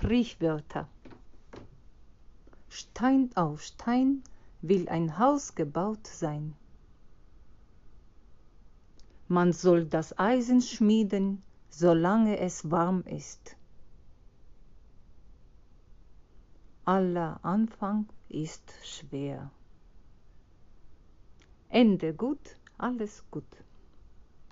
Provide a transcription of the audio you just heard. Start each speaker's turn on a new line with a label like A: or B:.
A: Sprichwörter. Stein auf Stein will ein Haus gebaut sein. Man soll das Eisen schmieden, solange es warm ist. Aller Anfang ist schwer. Ende gut, alles gut.